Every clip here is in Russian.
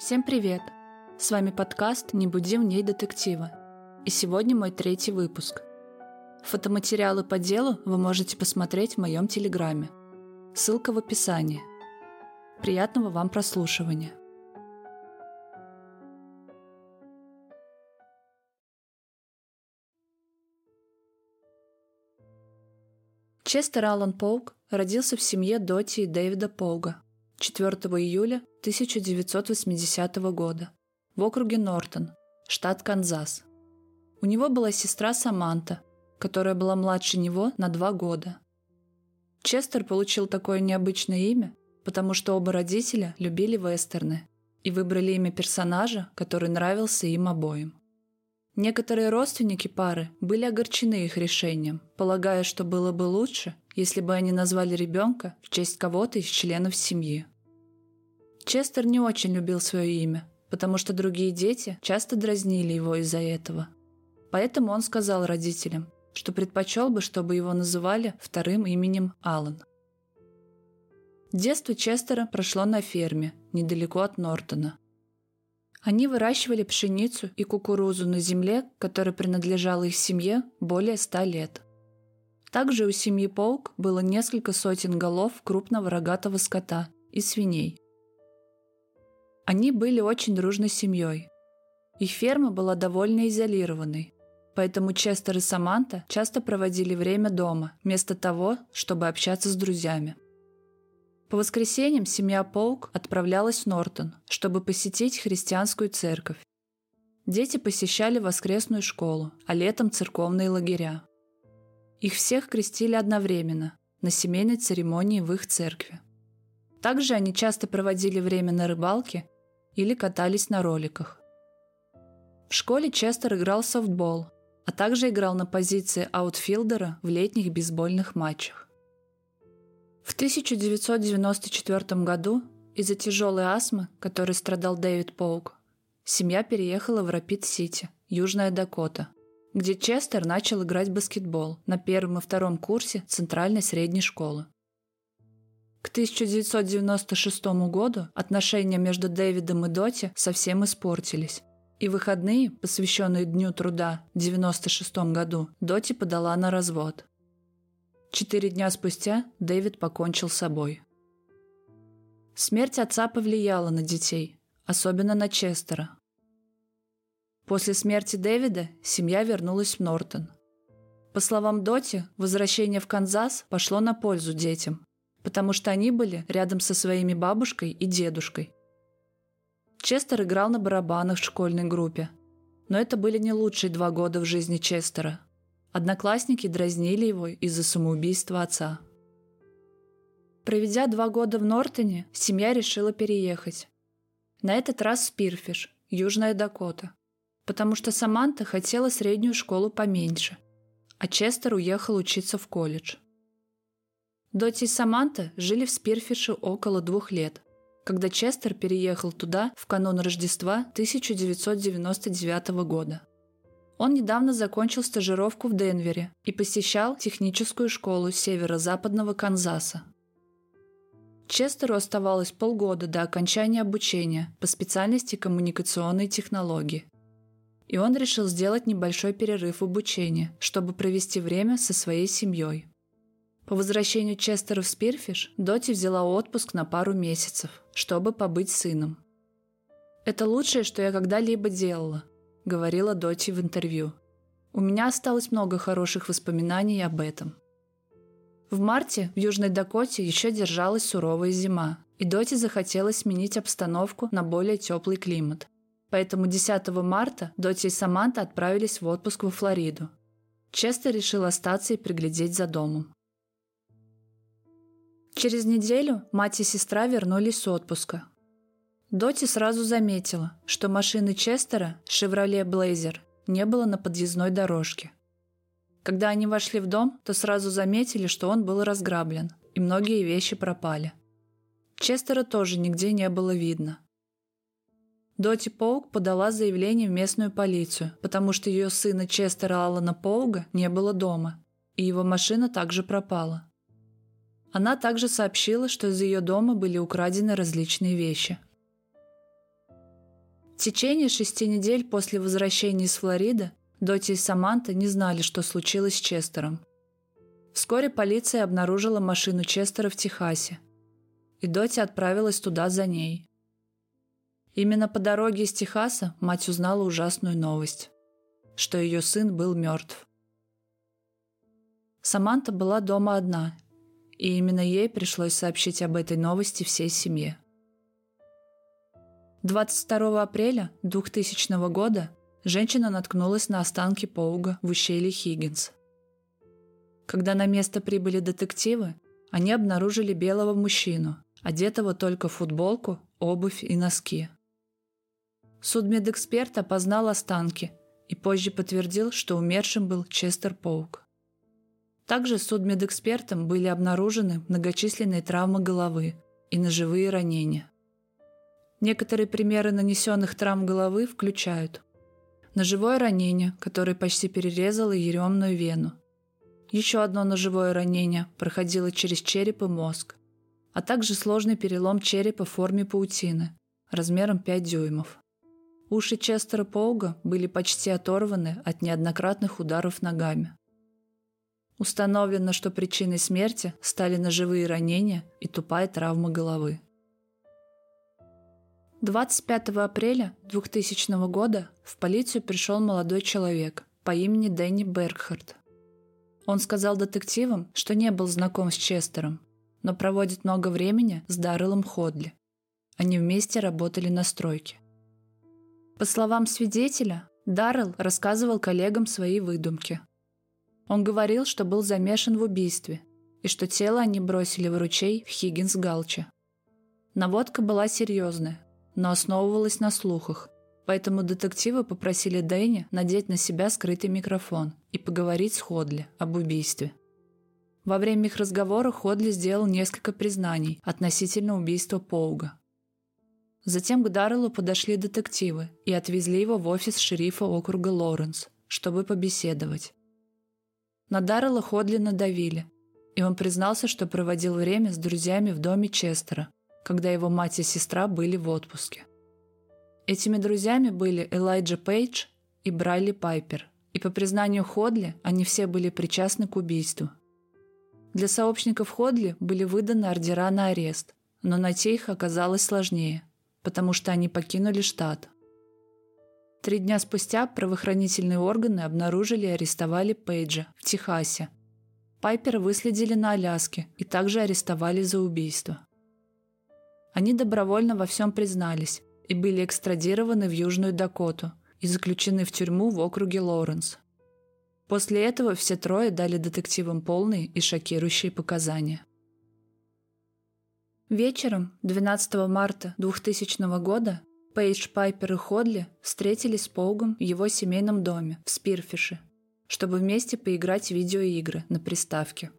Всем привет! С вами подкаст «Не буди в ней детектива». И сегодня мой третий выпуск. Фотоматериалы по делу вы можете посмотреть в моем телеграме. Ссылка в описании. Приятного вам прослушивания. Честер Аллан Поук родился в семье Доти и Дэвида Поуга 4 июля 1980 года в округе Нортон, штат Канзас. У него была сестра Саманта, которая была младше него на два года. Честер получил такое необычное имя, потому что оба родителя любили вестерны и выбрали имя персонажа, который нравился им обоим. Некоторые родственники пары были огорчены их решением, полагая, что было бы лучше, если бы они назвали ребенка в честь кого-то из членов семьи. Честер не очень любил свое имя, потому что другие дети часто дразнили его из-за этого. Поэтому он сказал родителям, что предпочел бы, чтобы его называли вторым именем Аллан. Детство Честера прошло на ферме, недалеко от Нортона. Они выращивали пшеницу и кукурузу на земле, которая принадлежала их семье более ста лет. Также у семьи Полк было несколько сотен голов крупного рогатого скота и свиней. Они были очень дружной семьей. Их ферма была довольно изолированной, поэтому Честер и Саманта часто проводили время дома, вместо того, чтобы общаться с друзьями. По воскресеньям семья Полк отправлялась в Нортон, чтобы посетить христианскую церковь. Дети посещали воскресную школу, а летом церковные лагеря. Их всех крестили одновременно, на семейной церемонии в их церкви. Также они часто проводили время на рыбалке или катались на роликах. В школе Честер играл в софтбол, а также играл на позиции аутфилдера в летних бейсбольных матчах. В 1994 году из-за тяжелой астмы, которой страдал Дэвид Поуг, семья переехала в Рапид-Сити, Южная Дакота, где Честер начал играть в баскетбол на первом и втором курсе Центральной средней школы. К 1996 году отношения между Дэвидом и Доти совсем испортились. И выходные, посвященные Дню труда в 1996 году, Доти подала на развод. Четыре дня спустя Дэвид покончил с собой. Смерть отца повлияла на детей, особенно на Честера. После смерти Дэвида семья вернулась в Нортон. По словам Доти, возвращение в Канзас пошло на пользу детям, потому что они были рядом со своими бабушкой и дедушкой. Честер играл на барабанах в школьной группе. Но это были не лучшие два года в жизни Честера. Одноклассники дразнили его из-за самоубийства отца. Проведя два года в Нортоне, семья решила переехать. На этот раз в Спирфиш, Южная Дакота, потому что Саманта хотела среднюю школу поменьше, а Честер уехал учиться в колледж – Доти и Саманта жили в Спирфише около двух лет, когда Честер переехал туда в канун Рождества 1999 года. Он недавно закончил стажировку в Денвере и посещал техническую школу северо-западного Канзаса. Честеру оставалось полгода до окончания обучения по специальности коммуникационной технологии. И он решил сделать небольшой перерыв в обучении, чтобы провести время со своей семьей. По возвращению Честера в Спирфиш Доти взяла отпуск на пару месяцев, чтобы побыть сыном. «Это лучшее, что я когда-либо делала», — говорила Доти в интервью. «У меня осталось много хороших воспоминаний об этом». В марте в Южной Дакоте еще держалась суровая зима, и Доти захотелось сменить обстановку на более теплый климат. Поэтому 10 марта Доти и Саманта отправились в отпуск во Флориду. Честер решил остаться и приглядеть за домом. Через неделю мать и сестра вернулись с отпуска. Доти сразу заметила, что машины Честера, «Шевроле Блейзер», не было на подъездной дорожке. Когда они вошли в дом, то сразу заметили, что он был разграблен, и многие вещи пропали. Честера тоже нигде не было видно. Доти Поук подала заявление в местную полицию, потому что ее сына Честера Аллана Поуга не было дома, и его машина также пропала. Она также сообщила, что из ее дома были украдены различные вещи. В течение шести недель после возвращения из Флориды Доти и Саманта не знали, что случилось с Честером. Вскоре полиция обнаружила машину Честера в Техасе, и Доти отправилась туда за ней. Именно по дороге из Техаса мать узнала ужасную новость, что ее сын был мертв. Саманта была дома одна, и именно ей пришлось сообщить об этой новости всей семье. 22 апреля 2000 года женщина наткнулась на останки Поуга в ущелье Хиггинс. Когда на место прибыли детективы, они обнаружили белого мужчину, одетого только в футболку, обувь и носки. Судмедэксперт опознал останки и позже подтвердил, что умершим был Честер Поук. Также судмедэкспертом были обнаружены многочисленные травмы головы и ножевые ранения. Некоторые примеры нанесенных травм головы включают ножевое ранение, которое почти перерезало еремную вену. Еще одно ножевое ранение проходило через череп и мозг, а также сложный перелом черепа в форме паутины, размером 5 дюймов. Уши Честера Поуга были почти оторваны от неоднократных ударов ногами. Установлено, что причиной смерти стали ножевые ранения и тупая травма головы. 25 апреля 2000 года в полицию пришел молодой человек по имени Дэнни Бергхард. Он сказал детективам, что не был знаком с Честером, но проводит много времени с Дарреллом Ходли. Они вместе работали на стройке. По словам свидетеля, Даррелл рассказывал коллегам свои выдумки. Он говорил, что был замешан в убийстве и что тело они бросили в ручей в Хиггинс-Галче. Наводка была серьезная, но основывалась на слухах, поэтому детективы попросили Дэнни надеть на себя скрытый микрофон и поговорить с Ходли об убийстве. Во время их разговора Ходли сделал несколько признаний относительно убийства Поуга. Затем к Дарреллу подошли детективы и отвезли его в офис шерифа округа Лоуренс, чтобы побеседовать. На Даррелла Ходли надавили, и он признался, что проводил время с друзьями в доме Честера – когда его мать и сестра были в отпуске. Этими друзьями были Элайджа Пейдж и Брайли Пайпер, и по признанию Ходли они все были причастны к убийству. Для сообщников Ходли были выданы ордера на арест, но найти их оказалось сложнее, потому что они покинули штат. Три дня спустя правоохранительные органы обнаружили и арестовали Пейджа в Техасе. Пайпера выследили на Аляске и также арестовали за убийство. Они добровольно во всем признались и были экстрадированы в Южную Дакоту и заключены в тюрьму в округе Лоуренс. После этого все трое дали детективам полные и шокирующие показания. Вечером 12 марта 2000 года Пейдж, Пайпер и Ходли встретились с Поугом в его семейном доме в Спирфише, чтобы вместе поиграть в видеоигры на приставке.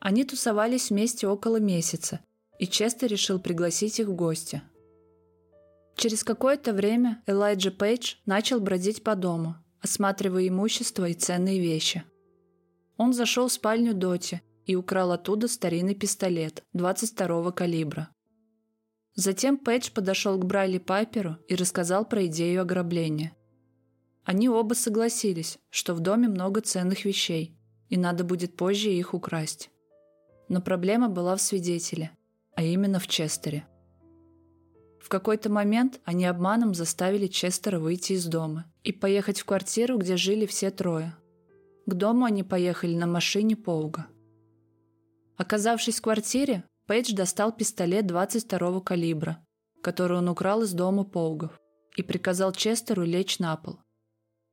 Они тусовались вместе около месяца и Честер решил пригласить их в гости. Через какое-то время Элайджа Пейдж начал бродить по дому, осматривая имущество и ценные вещи. Он зашел в спальню Доти и украл оттуда старинный пистолет 22-го калибра. Затем Пейдж подошел к Брайли Пайперу и рассказал про идею ограбления. Они оба согласились, что в доме много ценных вещей, и надо будет позже их украсть. Но проблема была в свидетеле а именно в Честере. В какой-то момент они обманом заставили Честера выйти из дома и поехать в квартиру, где жили все трое. К дому они поехали на машине Поуга. Оказавшись в квартире, Пейдж достал пистолет 22-го калибра, который он украл из дома Поугов, и приказал Честеру лечь на пол.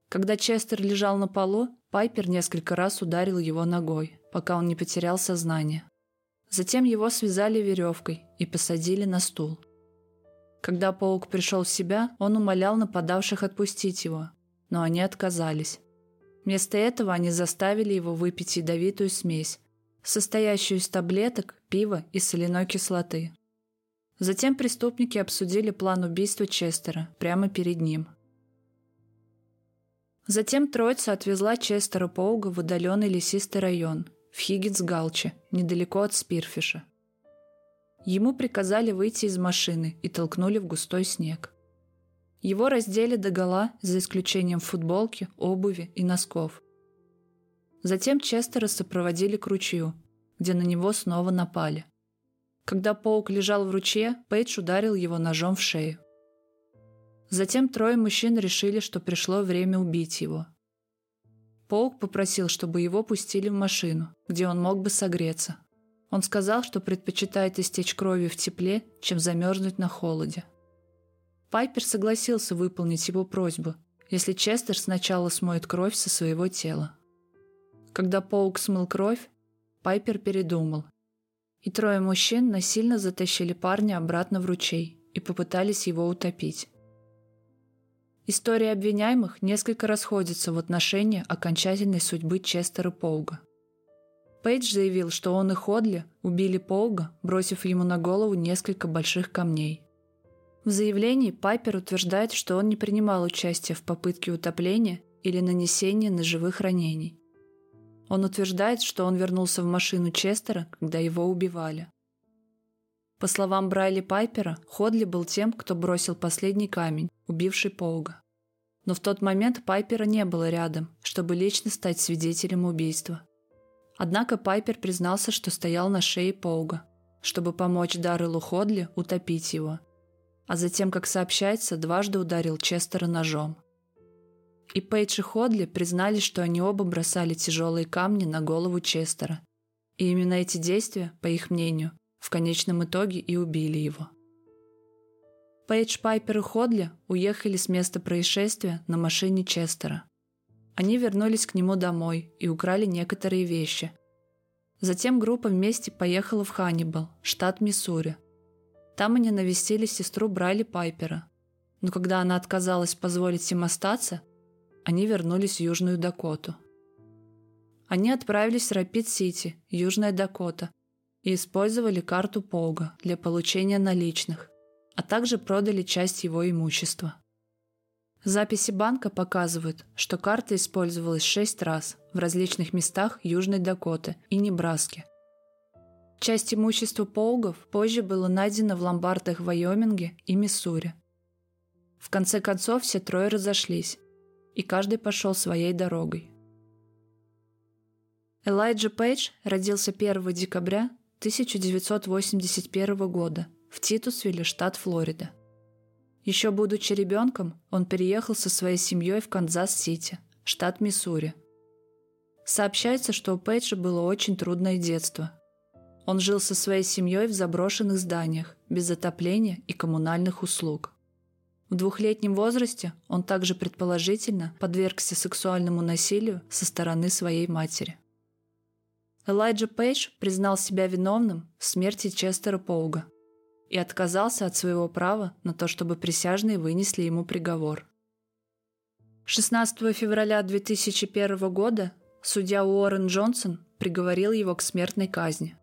Когда Честер лежал на полу, Пайпер несколько раз ударил его ногой, пока он не потерял сознание. Затем его связали веревкой и посадили на стул. Когда паук пришел в себя, он умолял нападавших отпустить его, но они отказались. Вместо этого они заставили его выпить ядовитую смесь, состоящую из таблеток, пива и соляной кислоты. Затем преступники обсудили план убийства Честера прямо перед ним. Затем троица отвезла Честера Поуга в удаленный лесистый район, в Хиггинс-Галче, недалеко от Спирфиша. Ему приказали выйти из машины и толкнули в густой снег. Его раздели догола, за исключением футболки, обуви и носков. Затем Честера сопроводили к ручью, где на него снова напали. Когда паук лежал в ручье, Пейдж ударил его ножом в шею. Затем трое мужчин решили, что пришло время убить его. Паук попросил, чтобы его пустили в машину, где он мог бы согреться. Он сказал, что предпочитает истечь кровью в тепле, чем замерзнуть на холоде. Пайпер согласился выполнить его просьбу, если Честер сначала смоет кровь со своего тела. Когда Паук смыл кровь, Пайпер передумал. И трое мужчин насильно затащили парня обратно в ручей и попытались его утопить. Истории обвиняемых несколько расходятся в отношении окончательной судьбы Честера Поуга. Пейдж заявил, что он и Ходли убили Поуга, бросив ему на голову несколько больших камней. В заявлении Пайпер утверждает, что он не принимал участия в попытке утопления или нанесения ножевых ранений. Он утверждает, что он вернулся в машину Честера, когда его убивали. По словам Брайли Пайпера, Ходли был тем, кто бросил последний камень, убивший Поуга. Но в тот момент Пайпера не было рядом, чтобы лично стать свидетелем убийства. Однако Пайпер признался, что стоял на шее Поуга, чтобы помочь Дарреллу Ходли утопить его. А затем, как сообщается, дважды ударил Честера ножом. И Пейдж и Ходли признались, что они оба бросали тяжелые камни на голову Честера. И именно эти действия, по их мнению, в конечном итоге и убили его. Пейдж, Пайпер и Ходли уехали с места происшествия на машине Честера. Они вернулись к нему домой и украли некоторые вещи. Затем группа вместе поехала в Ханнибал, штат Миссури. Там они навестили сестру Брайли Пайпера. Но когда она отказалась позволить им остаться, они вернулись в Южную Дакоту. Они отправились в Рапид-Сити, Южная Дакота, и использовали карту Поуга для получения наличных а также продали часть его имущества. Записи банка показывают, что карта использовалась шесть раз в различных местах Южной Дакоты и Небраски. Часть имущества Поугов позже было найдено в ломбардах в Вайоминге и Миссури. В конце концов все трое разошлись, и каждый пошел своей дорогой. Элайджа Пейдж родился 1 декабря 1981 года в Титусвилле, штат Флорида. Еще будучи ребенком, он переехал со своей семьей в Канзас-Сити, штат Миссури. Сообщается, что у Пейджа было очень трудное детство. Он жил со своей семьей в заброшенных зданиях, без отопления и коммунальных услуг. В двухлетнем возрасте он также предположительно подвергся сексуальному насилию со стороны своей матери. Элайджа Пейдж признал себя виновным в смерти Честера Поуга – и отказался от своего права на то, чтобы присяжные вынесли ему приговор. 16 февраля 2001 года судья Уоррен Джонсон приговорил его к смертной казни.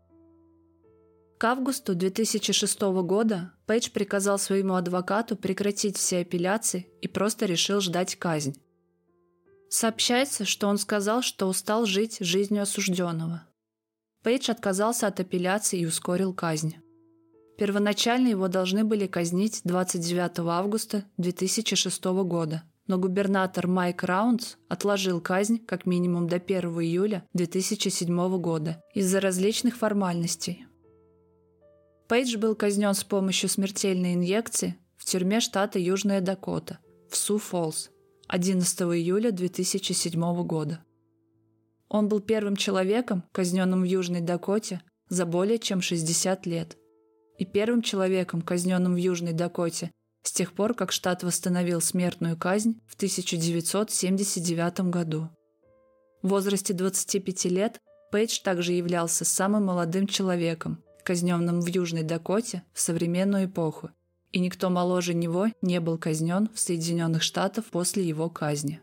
К августу 2006 года Пейдж приказал своему адвокату прекратить все апелляции и просто решил ждать казнь. Сообщается, что он сказал, что устал жить жизнью осужденного. Пейдж отказался от апелляции и ускорил казнь. Первоначально его должны были казнить 29 августа 2006 года, но губернатор Майк Раундс отложил казнь как минимум до 1 июля 2007 года из-за различных формальностей. Пейдж был казнен с помощью смертельной инъекции в тюрьме штата Южная Дакота в Су-Фоллс 11 июля 2007 года. Он был первым человеком, казненным в Южной Дакоте за более чем 60 лет – и первым человеком, казненным в Южной Дакоте, с тех пор, как штат восстановил смертную казнь в 1979 году. В возрасте 25 лет Пейдж также являлся самым молодым человеком, казненным в Южной Дакоте в современную эпоху, и никто моложе него не был казнен в Соединенных Штатах после его казни.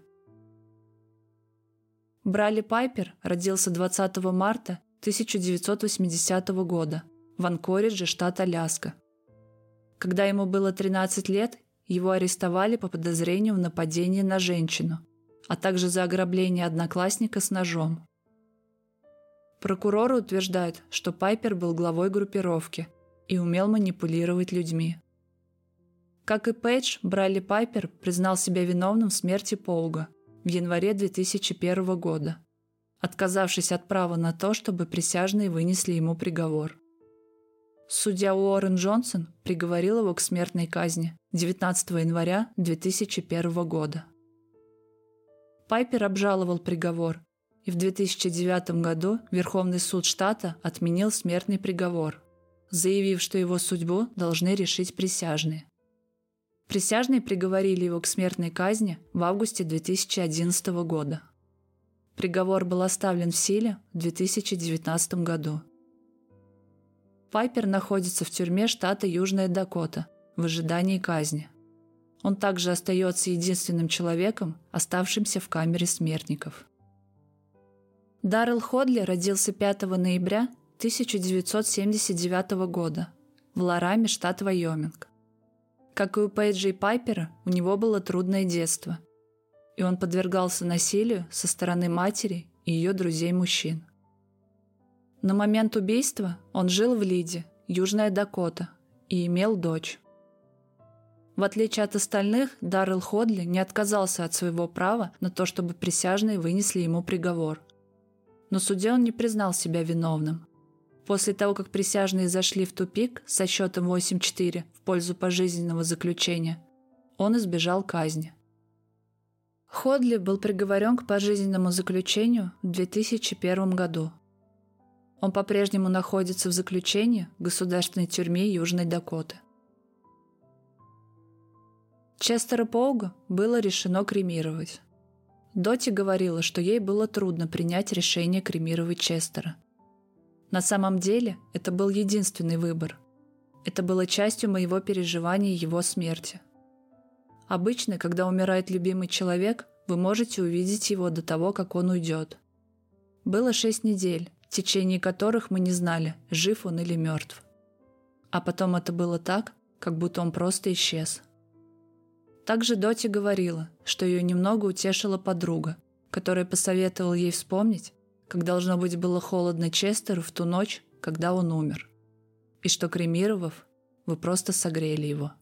Брали Пайпер родился 20 марта 1980 года в Анкоридже, штат Аляска. Когда ему было 13 лет, его арестовали по подозрению в нападении на женщину, а также за ограбление одноклассника с ножом. Прокуроры утверждают, что Пайпер был главой группировки и умел манипулировать людьми. Как и Пейдж, Брайли Пайпер признал себя виновным в смерти Поуга в январе 2001 года, отказавшись от права на то, чтобы присяжные вынесли ему приговор. Судья Уоррен Джонсон приговорил его к смертной казни 19 января 2001 года. Пайпер обжаловал приговор, и в 2009 году Верховный суд штата отменил смертный приговор, заявив, что его судьбу должны решить присяжные. Присяжные приговорили его к смертной казни в августе 2011 года. Приговор был оставлен в силе в 2019 году. Пайпер находится в тюрьме штата Южная Дакота в ожидании казни. Он также остается единственным человеком, оставшимся в камере смертников. Даррел Ходли родился 5 ноября 1979 года в Лараме, штат Вайоминг. Как и у Пейджа и Пайпера, у него было трудное детство, и он подвергался насилию со стороны матери и ее друзей-мужчин. На момент убийства он жил в Лиде, Южная Дакота, и имел дочь. В отличие от остальных, Даррел Ходли не отказался от своего права на то, чтобы присяжные вынесли ему приговор. Но судья он не признал себя виновным. После того, как присяжные зашли в тупик со счетом 8-4 в пользу пожизненного заключения, он избежал казни. Ходли был приговорен к пожизненному заключению в 2001 году. Он по-прежнему находится в заключении в государственной тюрьме Южной Дакоты. Честера Поуга было решено кремировать. Доти говорила, что ей было трудно принять решение кремировать Честера – на самом деле это был единственный выбор. Это было частью моего переживания его смерти. Обычно, когда умирает любимый человек, вы можете увидеть его до того, как он уйдет. Было шесть недель, в течение которых мы не знали, жив он или мертв. А потом это было так, как будто он просто исчез. Также Доти говорила, что ее немного утешила подруга, которая посоветовала ей вспомнить, как должно быть было холодно Честеру в ту ночь, когда он умер. И что, кремировав, вы просто согрели его.